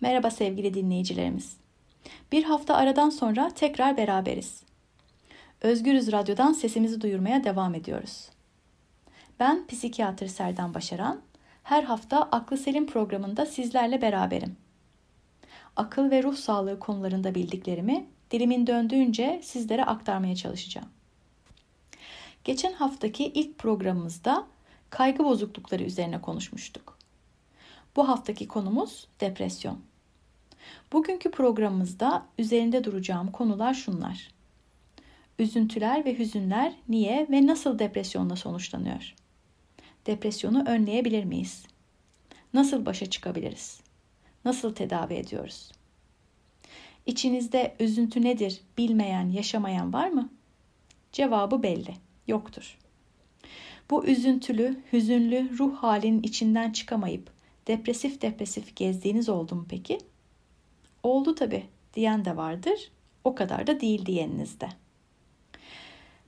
Merhaba sevgili dinleyicilerimiz. Bir hafta aradan sonra tekrar beraberiz. Özgürüz Radyo'dan sesimizi duyurmaya devam ediyoruz. Ben psikiyatr Serdan Başaran. Her hafta Aklı Selim programında sizlerle beraberim. Akıl ve ruh sağlığı konularında bildiklerimi dilimin döndüğünce sizlere aktarmaya çalışacağım. Geçen haftaki ilk programımızda kaygı bozuklukları üzerine konuşmuştuk. Bu haftaki konumuz depresyon. Bugünkü programımızda üzerinde duracağım konular şunlar. Üzüntüler ve hüzünler niye ve nasıl depresyonla sonuçlanıyor? Depresyonu önleyebilir miyiz? Nasıl başa çıkabiliriz? Nasıl tedavi ediyoruz? İçinizde üzüntü nedir bilmeyen, yaşamayan var mı? Cevabı belli. Yoktur. Bu üzüntülü, hüzünlü ruh halinin içinden çıkamayıp depresif depresif gezdiğiniz oldu mu peki? Oldu tabi diyen de vardır. O kadar da değil diyeninizde.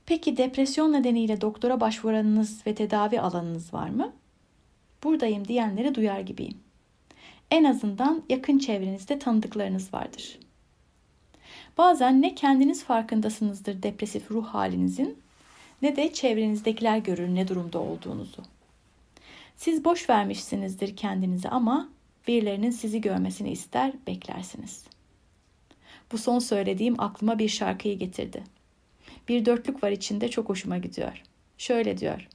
Peki depresyon nedeniyle doktora başvuranınız ve tedavi alanınız var mı? Buradayım diyenleri duyar gibiyim. En azından yakın çevrenizde tanıdıklarınız vardır. Bazen ne kendiniz farkındasınızdır depresif ruh halinizin ne de çevrenizdekiler görür ne durumda olduğunuzu. Siz boş vermişsinizdir kendinizi ama birilerinin sizi görmesini ister, beklersiniz. Bu son söylediğim aklıma bir şarkıyı getirdi. Bir dörtlük var içinde çok hoşuma gidiyor. Şöyle diyor.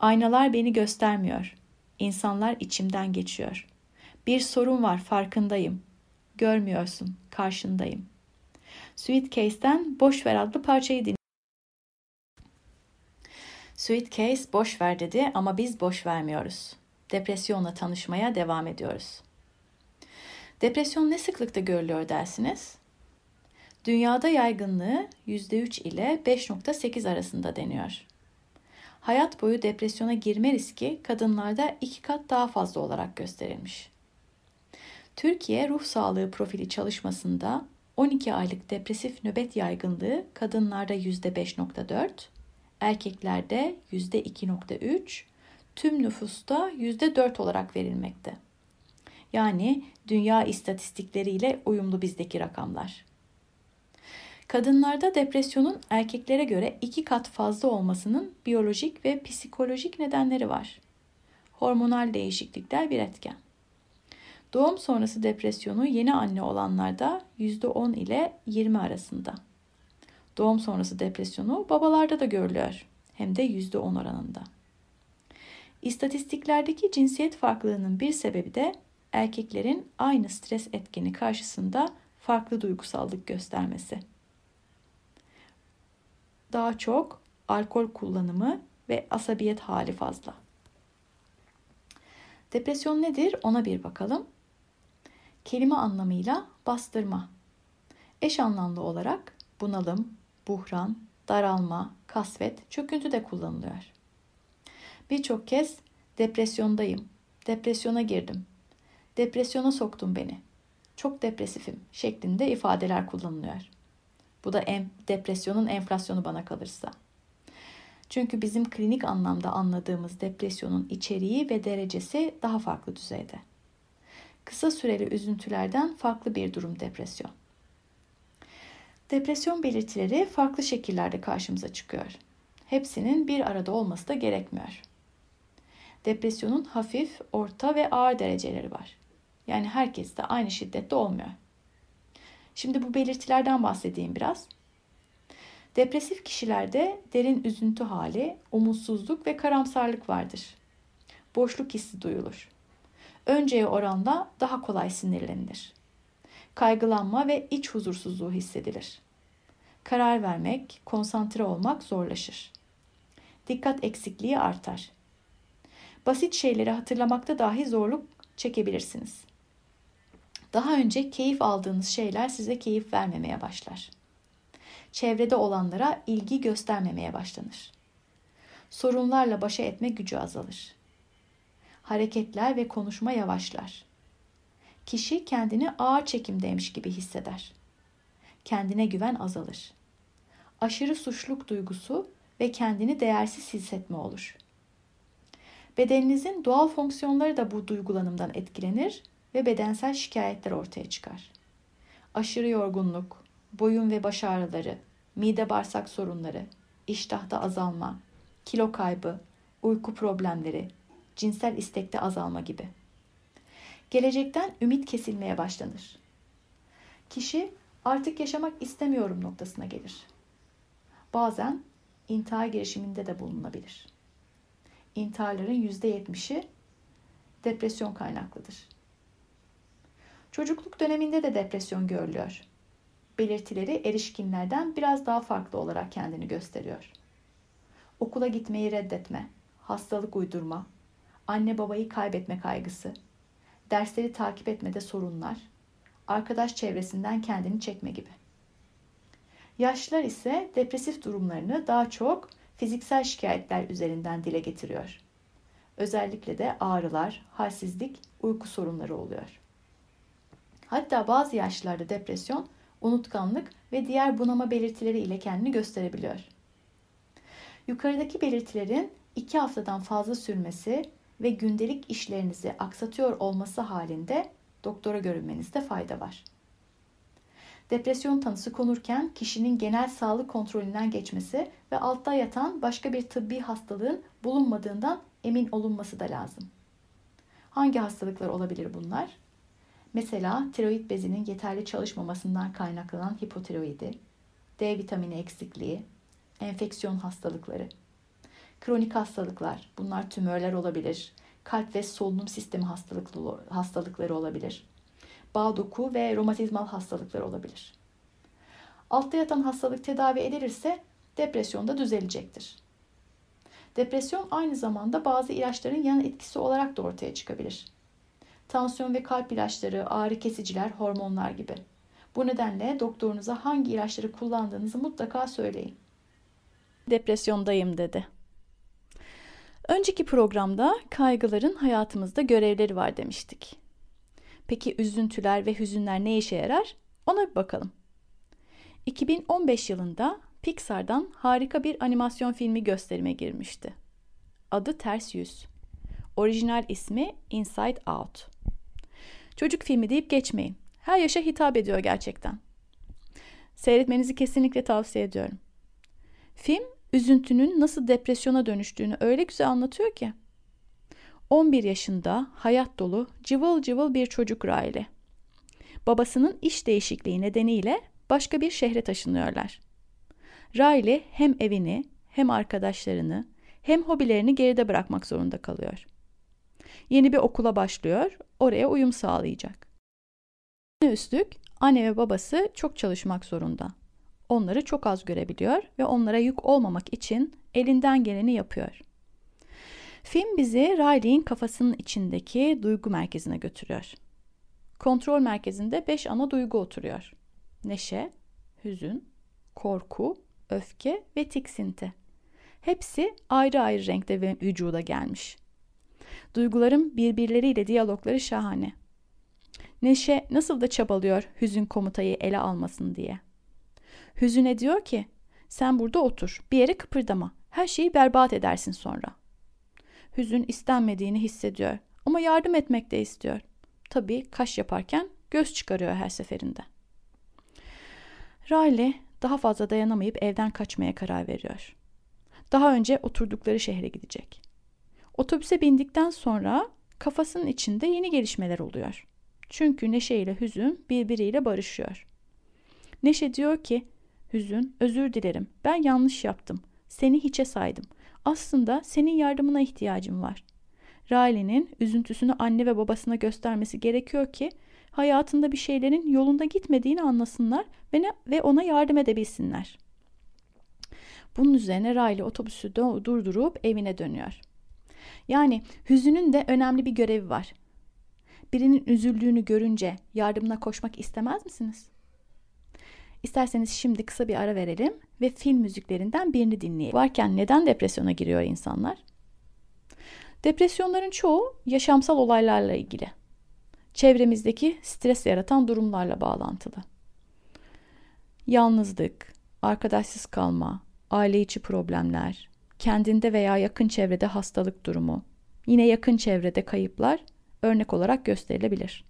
Aynalar beni göstermiyor. İnsanlar içimden geçiyor. Bir sorun var farkındayım. Görmüyorsun, karşındayım. Sweet Case'den Boş Ver adlı parçayı dinliyorum. Sweet Case boş ver dedi ama biz boş vermiyoruz. Depresyonla tanışmaya devam ediyoruz. Depresyon ne sıklıkta görülüyor dersiniz? Dünyada yaygınlığı %3 ile 5.8 arasında deniyor. Hayat boyu depresyona girme riski kadınlarda iki kat daha fazla olarak gösterilmiş. Türkiye Ruh Sağlığı Profili çalışmasında 12 aylık depresif nöbet yaygınlığı kadınlarda %5.4, erkeklerde %2.3, tüm nüfusta %4 olarak verilmekte. Yani dünya istatistikleriyle uyumlu bizdeki rakamlar. Kadınlarda depresyonun erkeklere göre iki kat fazla olmasının biyolojik ve psikolojik nedenleri var. Hormonal değişiklikler bir etken. Doğum sonrası depresyonu yeni anne olanlarda %10 ile 20 arasında. Doğum sonrası depresyonu babalarda da görülüyor. Hem de %10 oranında. İstatistiklerdeki cinsiyet farklılığının bir sebebi de erkeklerin aynı stres etkeni karşısında farklı duygusallık göstermesi. Daha çok alkol kullanımı ve asabiyet hali fazla. Depresyon nedir ona bir bakalım. Kelime anlamıyla bastırma. Eş anlamlı olarak bunalım, buhran, daralma, kasvet, çöküntü de kullanılıyor. Birçok kez depresyondayım, depresyona girdim, depresyona soktun beni, çok depresifim şeklinde ifadeler kullanılıyor. Bu da em, depresyonun enflasyonu bana kalırsa. Çünkü bizim klinik anlamda anladığımız depresyonun içeriği ve derecesi daha farklı düzeyde. Kısa süreli üzüntülerden farklı bir durum depresyon. Depresyon belirtileri farklı şekillerde karşımıza çıkıyor. Hepsinin bir arada olması da gerekmiyor. Depresyonun hafif, orta ve ağır dereceleri var. Yani herkes de aynı şiddette olmuyor. Şimdi bu belirtilerden bahsedeyim biraz. Depresif kişilerde derin üzüntü hali, umutsuzluk ve karamsarlık vardır. Boşluk hissi duyulur. Önceye oranla daha kolay sinirlenilir kaygılanma ve iç huzursuzluğu hissedilir. Karar vermek, konsantre olmak zorlaşır. Dikkat eksikliği artar. Basit şeyleri hatırlamakta dahi zorluk çekebilirsiniz. Daha önce keyif aldığınız şeyler size keyif vermemeye başlar. Çevrede olanlara ilgi göstermemeye başlanır. Sorunlarla başa etme gücü azalır. Hareketler ve konuşma yavaşlar kişi kendini ağır çekimdeymiş gibi hisseder. Kendine güven azalır. Aşırı suçluk duygusu ve kendini değersiz hissetme olur. Bedeninizin doğal fonksiyonları da bu duygulanımdan etkilenir ve bedensel şikayetler ortaya çıkar. Aşırı yorgunluk, boyun ve baş ağrıları, mide bağırsak sorunları, iştahta azalma, kilo kaybı, uyku problemleri, cinsel istekte azalma gibi. Gelecekten ümit kesilmeye başlanır. Kişi artık yaşamak istemiyorum noktasına gelir. Bazen intihar girişiminde de bulunabilir. İntiharların %70'i depresyon kaynaklıdır. Çocukluk döneminde de depresyon görülüyor. Belirtileri erişkinlerden biraz daha farklı olarak kendini gösteriyor. Okula gitmeyi reddetme, hastalık uydurma, anne babayı kaybetme kaygısı, dersleri takip etmede sorunlar, arkadaş çevresinden kendini çekme gibi. Yaşlılar ise depresif durumlarını daha çok fiziksel şikayetler üzerinden dile getiriyor. Özellikle de ağrılar, halsizlik, uyku sorunları oluyor. Hatta bazı yaşlılarda depresyon, unutkanlık ve diğer bunama belirtileri ile kendini gösterebiliyor. Yukarıdaki belirtilerin iki haftadan fazla sürmesi ve gündelik işlerinizi aksatıyor olması halinde doktora görünmenizde fayda var. Depresyon tanısı konurken kişinin genel sağlık kontrolünden geçmesi ve altta yatan başka bir tıbbi hastalığın bulunmadığından emin olunması da lazım. Hangi hastalıklar olabilir bunlar? Mesela tiroid bezinin yeterli çalışmamasından kaynaklanan hipotiroidi, D vitamini eksikliği, enfeksiyon hastalıkları, kronik hastalıklar, bunlar tümörler olabilir, kalp ve solunum sistemi hastalıkları olabilir, bağ doku ve romatizmal hastalıklar olabilir. Altta yatan hastalık tedavi edilirse depresyon da düzelecektir. Depresyon aynı zamanda bazı ilaçların yan etkisi olarak da ortaya çıkabilir. Tansiyon ve kalp ilaçları, ağrı kesiciler, hormonlar gibi. Bu nedenle doktorunuza hangi ilaçları kullandığınızı mutlaka söyleyin. Depresyondayım dedi. Önceki programda kaygıların hayatımızda görevleri var demiştik. Peki üzüntüler ve hüzünler ne işe yarar? Ona bir bakalım. 2015 yılında Pixar'dan harika bir animasyon filmi gösterime girmişti. Adı Ters Yüz. Orijinal ismi Inside Out. Çocuk filmi deyip geçmeyin. Her yaşa hitap ediyor gerçekten. Seyretmenizi kesinlikle tavsiye ediyorum. Film üzüntünün nasıl depresyona dönüştüğünü öyle güzel anlatıyor ki. 11 yaşında hayat dolu cıvıl cıvıl bir çocuk Riley. Babasının iş değişikliği nedeniyle başka bir şehre taşınıyorlar. Riley hem evini hem arkadaşlarını hem hobilerini geride bırakmak zorunda kalıyor. Yeni bir okula başlıyor, oraya uyum sağlayacak. Üstlük anne ve babası çok çalışmak zorunda. Onları çok az görebiliyor ve onlara yük olmamak için elinden geleni yapıyor. Film bizi Riley'in kafasının içindeki duygu merkezine götürüyor. Kontrol merkezinde beş ana duygu oturuyor. Neşe, hüzün, korku, öfke ve tiksinti. Hepsi ayrı ayrı renkte ve vücuda gelmiş. Duyguların birbirleriyle diyalogları şahane. Neşe nasıl da çabalıyor hüzün komutayı ele almasın diye. Hüzüne diyor ki sen burada otur bir yere kıpırdama her şeyi berbat edersin sonra. Hüzün istenmediğini hissediyor ama yardım etmek de istiyor. Tabii kaş yaparken göz çıkarıyor her seferinde. Riley daha fazla dayanamayıp evden kaçmaya karar veriyor. Daha önce oturdukları şehre gidecek. Otobüse bindikten sonra kafasının içinde yeni gelişmeler oluyor. Çünkü Neşe ile Hüzün birbiriyle barışıyor. Neşe diyor ki, Hüzün özür dilerim ben yanlış yaptım. Seni hiçe saydım. Aslında senin yardımına ihtiyacım var. Riley'nin üzüntüsünü anne ve babasına göstermesi gerekiyor ki hayatında bir şeylerin yolunda gitmediğini anlasınlar ve, ne, ve ona yardım edebilsinler. Bunun üzerine Riley otobüsü durdurup evine dönüyor. Yani hüzünün de önemli bir görevi var. Birinin üzüldüğünü görünce yardımına koşmak istemez misiniz? İsterseniz şimdi kısa bir ara verelim ve film müziklerinden birini dinleyelim. Varken neden depresyona giriyor insanlar? Depresyonların çoğu yaşamsal olaylarla ilgili. Çevremizdeki stres yaratan durumlarla bağlantılı. Yalnızlık, arkadaşsız kalma, aile içi problemler, kendinde veya yakın çevrede hastalık durumu, yine yakın çevrede kayıplar örnek olarak gösterilebilir.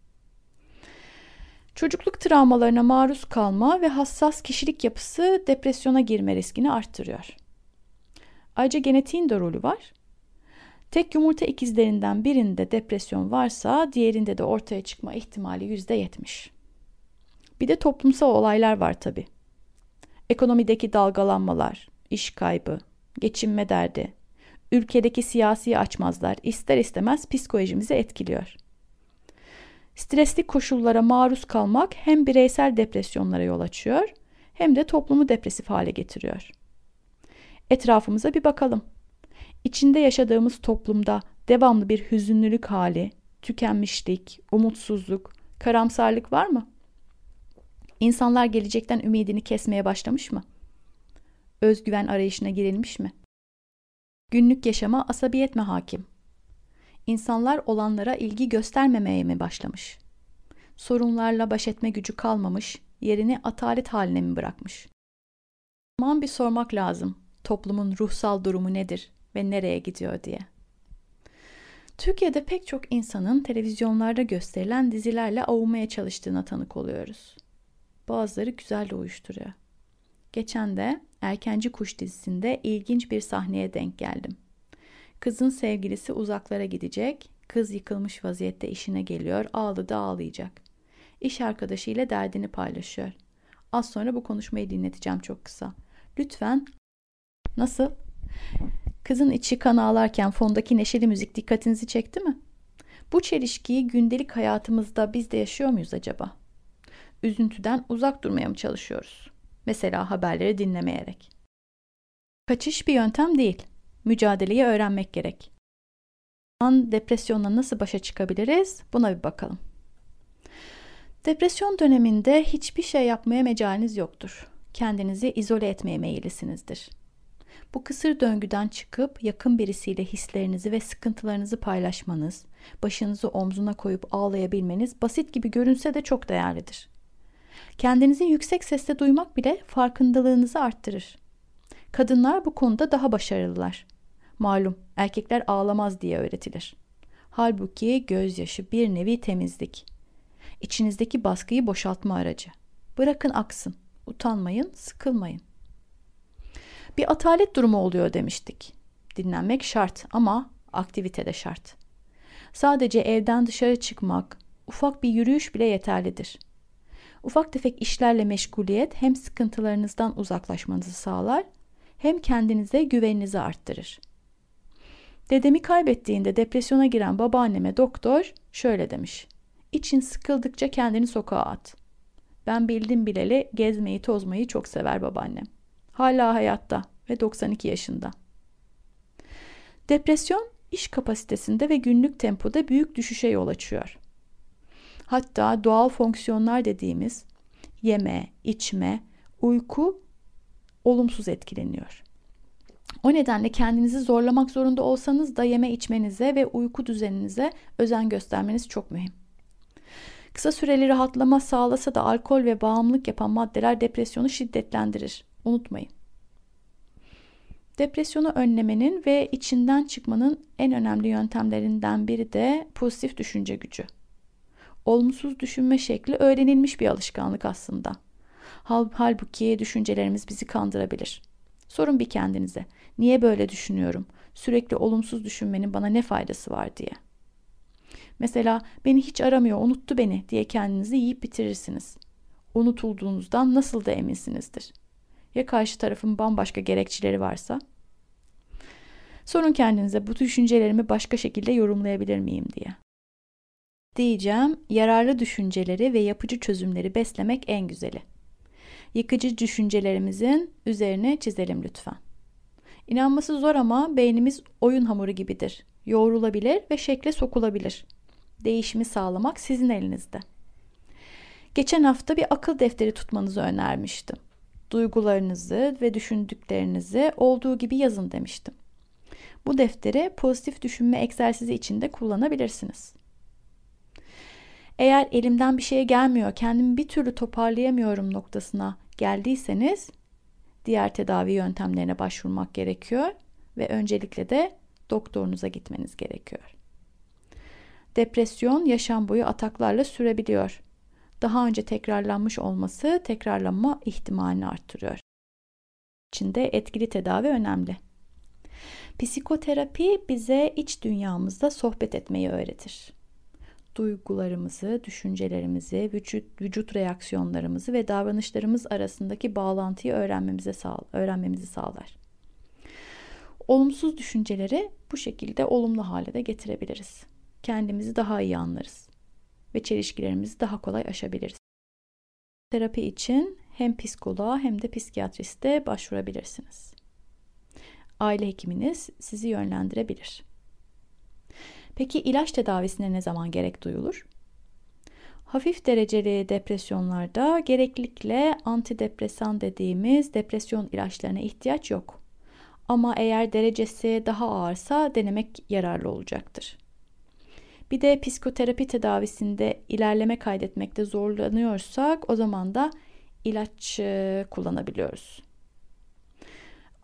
Çocukluk travmalarına maruz kalma ve hassas kişilik yapısı depresyona girme riskini arttırıyor. Ayrıca genetiğin de rolü var. Tek yumurta ikizlerinden birinde depresyon varsa diğerinde de ortaya çıkma ihtimali %70. Bir de toplumsal olaylar var tabi. Ekonomideki dalgalanmalar, iş kaybı, geçinme derdi, ülkedeki siyasi açmazlar ister istemez psikolojimizi etkiliyor. Stresli koşullara maruz kalmak hem bireysel depresyonlara yol açıyor hem de toplumu depresif hale getiriyor. Etrafımıza bir bakalım. İçinde yaşadığımız toplumda devamlı bir hüzünlülük hali, tükenmişlik, umutsuzluk, karamsarlık var mı? İnsanlar gelecekten ümidini kesmeye başlamış mı? Özgüven arayışına girilmiş mi? Günlük yaşama asabiyet mi hakim? İnsanlar olanlara ilgi göstermemeye mi başlamış? Sorunlarla baş etme gücü kalmamış, yerini atalet haline mi bırakmış? Zaman bir sormak lazım. Toplumun ruhsal durumu nedir ve nereye gidiyor diye. Türkiye'de pek çok insanın televizyonlarda gösterilen dizilerle avunmaya çalıştığına tanık oluyoruz. Bazıları güzel de uyuşturuyor. Geçen de Erkenci Kuş dizisinde ilginç bir sahneye denk geldim. Kızın sevgilisi uzaklara gidecek. Kız yıkılmış vaziyette işine geliyor. Ağlı da ağlayacak. İş arkadaşıyla derdini paylaşıyor. Az sonra bu konuşmayı dinleteceğim çok kısa. Lütfen nasıl? Kızın içi kan ağlarken fondaki neşeli müzik dikkatinizi çekti mi? Bu çelişkiyi gündelik hayatımızda biz de yaşıyor muyuz acaba? Üzüntüden uzak durmaya mı çalışıyoruz? Mesela haberleri dinlemeyerek. Kaçış bir yöntem değil. Mücadeleyi öğrenmek gerek. An depresyonla nasıl başa çıkabiliriz? Buna bir bakalım. Depresyon döneminde hiçbir şey yapmaya mecaliniz yoktur. Kendinizi izole etmeye meyillisinizdir. Bu kısır döngüden çıkıp yakın birisiyle hislerinizi ve sıkıntılarınızı paylaşmanız, başınızı omzuna koyup ağlayabilmeniz basit gibi görünse de çok değerlidir. Kendinizi yüksek sesle duymak bile farkındalığınızı arttırır. Kadınlar bu konuda daha başarılılar. Malum erkekler ağlamaz diye öğretilir. Halbuki gözyaşı bir nevi temizlik. İçinizdeki baskıyı boşaltma aracı. Bırakın aksın. Utanmayın, sıkılmayın. Bir atalet durumu oluyor demiştik. Dinlenmek şart ama aktivite de şart. Sadece evden dışarı çıkmak, ufak bir yürüyüş bile yeterlidir. Ufak tefek işlerle meşguliyet hem sıkıntılarınızdan uzaklaşmanızı sağlar hem kendinize güveninizi arttırır. Dedemi kaybettiğinde depresyona giren babaanneme doktor şöyle demiş. İçin sıkıldıkça kendini sokağa at. Ben bildim bileli gezmeyi tozmayı çok sever babaannem. Hala hayatta ve 92 yaşında. Depresyon iş kapasitesinde ve günlük tempoda büyük düşüşe yol açıyor. Hatta doğal fonksiyonlar dediğimiz yeme, içme, uyku olumsuz etkileniyor. O nedenle kendinizi zorlamak zorunda olsanız da yeme içmenize ve uyku düzeninize özen göstermeniz çok mühim. Kısa süreli rahatlama sağlasa da alkol ve bağımlılık yapan maddeler depresyonu şiddetlendirir. Unutmayın. Depresyonu önlemenin ve içinden çıkmanın en önemli yöntemlerinden biri de pozitif düşünce gücü. Olumsuz düşünme şekli öğrenilmiş bir alışkanlık aslında. Halbuki düşüncelerimiz bizi kandırabilir. Sorun bir kendinize. Niye böyle düşünüyorum? Sürekli olumsuz düşünmenin bana ne faydası var diye. Mesela beni hiç aramıyor, unuttu beni diye kendinizi yiyip bitirirsiniz. Unutulduğunuzdan nasıl da eminsinizdir. Ya karşı tarafın bambaşka gerekçeleri varsa? Sorun kendinize bu düşüncelerimi başka şekilde yorumlayabilir miyim diye. Diyeceğim, yararlı düşünceleri ve yapıcı çözümleri beslemek en güzeli. Yıkıcı düşüncelerimizin üzerine çizelim lütfen. İnanması zor ama beynimiz oyun hamuru gibidir. Yoğrulabilir ve şekle sokulabilir. Değişimi sağlamak sizin elinizde. Geçen hafta bir akıl defteri tutmanızı önermiştim. Duygularınızı ve düşündüklerinizi olduğu gibi yazın demiştim. Bu defteri pozitif düşünme egzersizi içinde kullanabilirsiniz. Eğer elimden bir şey gelmiyor, kendimi bir türlü toparlayamıyorum noktasına geldiyseniz diğer tedavi yöntemlerine başvurmak gerekiyor ve öncelikle de doktorunuza gitmeniz gerekiyor. Depresyon yaşam boyu ataklarla sürebiliyor. daha önce tekrarlanmış olması tekrarlanma ihtimalini arttırıyor. İçinde etkili tedavi önemli. Psikoterapi bize iç dünyamızda sohbet etmeyi öğretir. Duygularımızı, düşüncelerimizi, vücut, vücut reaksiyonlarımızı ve davranışlarımız arasındaki bağlantıyı öğrenmemize sağ, öğrenmemizi sağlar. Olumsuz düşünceleri bu şekilde olumlu hale de getirebiliriz. Kendimizi daha iyi anlarız ve çelişkilerimizi daha kolay aşabiliriz. Terapi için hem psikoloğa hem de psikiyatriste başvurabilirsiniz. Aile hekiminiz sizi yönlendirebilir. Peki ilaç tedavisine ne zaman gerek duyulur? Hafif dereceli depresyonlarda gereklilikle antidepresan dediğimiz depresyon ilaçlarına ihtiyaç yok. Ama eğer derecesi daha ağırsa denemek yararlı olacaktır. Bir de psikoterapi tedavisinde ilerleme kaydetmekte zorlanıyorsak o zaman da ilaç kullanabiliyoruz.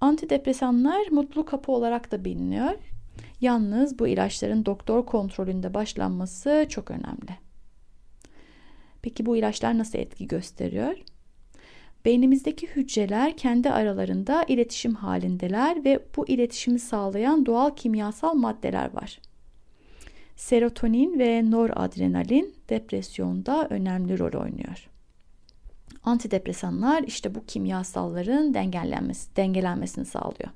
Antidepresanlar mutlu kapı olarak da biliniyor. Yalnız bu ilaçların doktor kontrolünde başlanması çok önemli. Peki bu ilaçlar nasıl etki gösteriyor? Beynimizdeki hücreler kendi aralarında iletişim halindeler ve bu iletişimi sağlayan doğal kimyasal maddeler var. Serotonin ve noradrenalin depresyonda önemli rol oynuyor. Antidepresanlar işte bu kimyasalların dengelenmesi, dengelenmesini sağlıyor.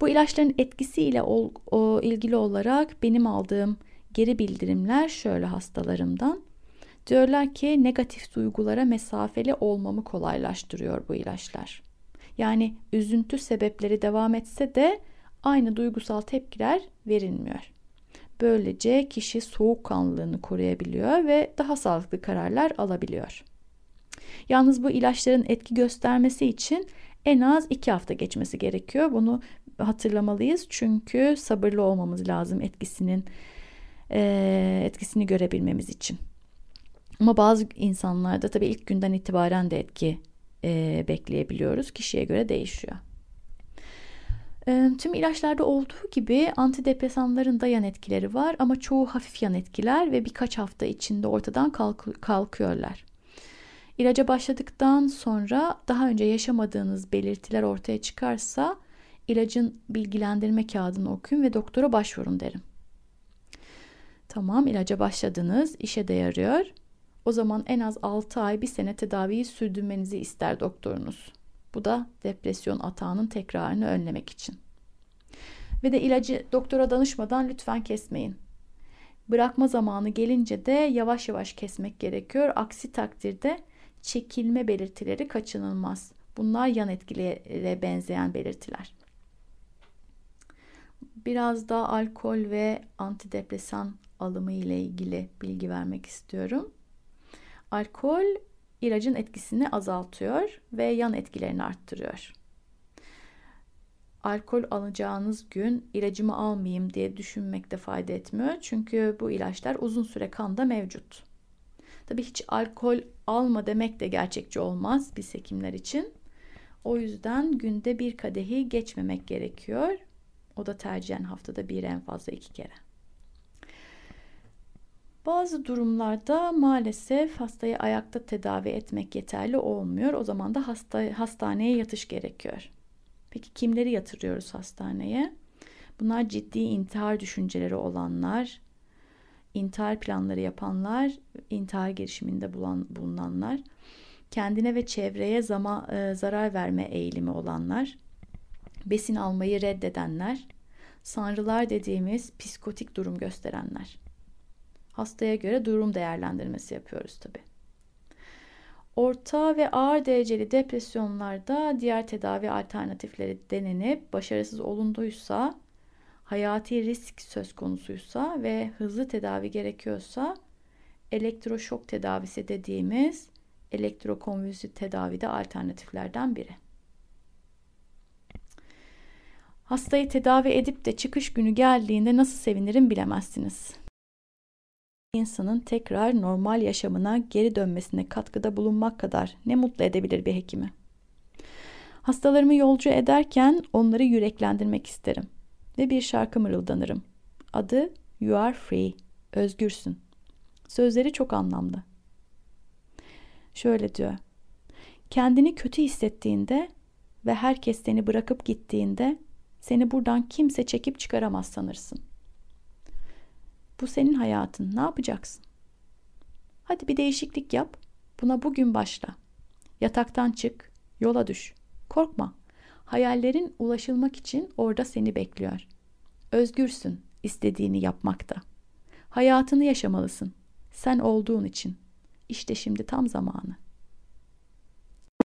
Bu ilaçların etkisiyle ol, o, ilgili olarak benim aldığım geri bildirimler şöyle hastalarımdan. Diyorlar ki negatif duygulara mesafeli olmamı kolaylaştırıyor bu ilaçlar. Yani üzüntü sebepleri devam etse de aynı duygusal tepkiler verilmiyor. Böylece kişi soğukkanlılığını koruyabiliyor ve daha sağlıklı kararlar alabiliyor. Yalnız bu ilaçların etki göstermesi için en az iki hafta geçmesi gerekiyor. Bunu hatırlamalıyız çünkü sabırlı olmamız lazım etkisinin e, etkisini görebilmemiz için. Ama bazı insanlarda tabii ilk günden itibaren de etki e, bekleyebiliyoruz. Kişiye göre değişiyor. E, tüm ilaçlarda olduğu gibi antidepresanların da yan etkileri var ama çoğu hafif yan etkiler ve birkaç hafta içinde ortadan kalk kalkıyorlar. İlaca başladıktan sonra daha önce yaşamadığınız belirtiler ortaya çıkarsa ilacın bilgilendirme kağıdını okuyun ve doktora başvurun derim. Tamam ilaca başladınız, işe de yarıyor. O zaman en az 6 ay bir sene tedaviyi sürdürmenizi ister doktorunuz. Bu da depresyon atağının tekrarını önlemek için. Ve de ilacı doktora danışmadan lütfen kesmeyin. Bırakma zamanı gelince de yavaş yavaş kesmek gerekiyor. Aksi takdirde çekilme belirtileri kaçınılmaz. Bunlar yan etkilere benzeyen belirtiler. Biraz da alkol ve antidepresan alımı ile ilgili bilgi vermek istiyorum. Alkol ilacın etkisini azaltıyor ve yan etkilerini arttırıyor. Alkol alacağınız gün ilacımı almayayım diye düşünmekte fayda etmiyor. Çünkü bu ilaçlar uzun süre kanda mevcut. Tabii hiç alkol alma demek de gerçekçi olmaz biz hekimler için. O yüzden günde bir kadehi geçmemek gerekiyor. O da tercihen haftada bir en fazla iki kere. Bazı durumlarda maalesef hastayı ayakta tedavi etmek yeterli olmuyor. O zaman da hasta, hastaneye yatış gerekiyor. Peki kimleri yatırıyoruz hastaneye? Bunlar ciddi intihar düşünceleri olanlar, intihar planları yapanlar, intihar girişiminde bulunanlar, kendine ve çevreye zama, e, zarar verme eğilimi olanlar, besin almayı reddedenler, sanrılar dediğimiz psikotik durum gösterenler. Hastaya göre durum değerlendirmesi yapıyoruz tabi. Orta ve ağır dereceli depresyonlarda diğer tedavi alternatifleri denenip başarısız olunduysa, hayati risk söz konusuysa ve hızlı tedavi gerekiyorsa elektroşok tedavisi dediğimiz elektrokonvülsif tedavide alternatiflerden biri. Hastayı tedavi edip de çıkış günü geldiğinde nasıl sevinirim bilemezsiniz insanın tekrar normal yaşamına geri dönmesine katkıda bulunmak kadar ne mutlu edebilir bir hekimi? Hastalarımı yolcu ederken onları yüreklendirmek isterim ve bir şarkı mırıldanırım. Adı You Are Free, özgürsün. Sözleri çok anlamlı. Şöyle diyor. Kendini kötü hissettiğinde ve herkes seni bırakıp gittiğinde seni buradan kimse çekip çıkaramaz sanırsın. Bu senin hayatın. Ne yapacaksın? Hadi bir değişiklik yap. Buna bugün başla. Yataktan çık, yola düş. Korkma. Hayallerin ulaşılmak için orada seni bekliyor. Özgürsün istediğini yapmakta. Hayatını yaşamalısın. Sen olduğun için. İşte şimdi tam zamanı.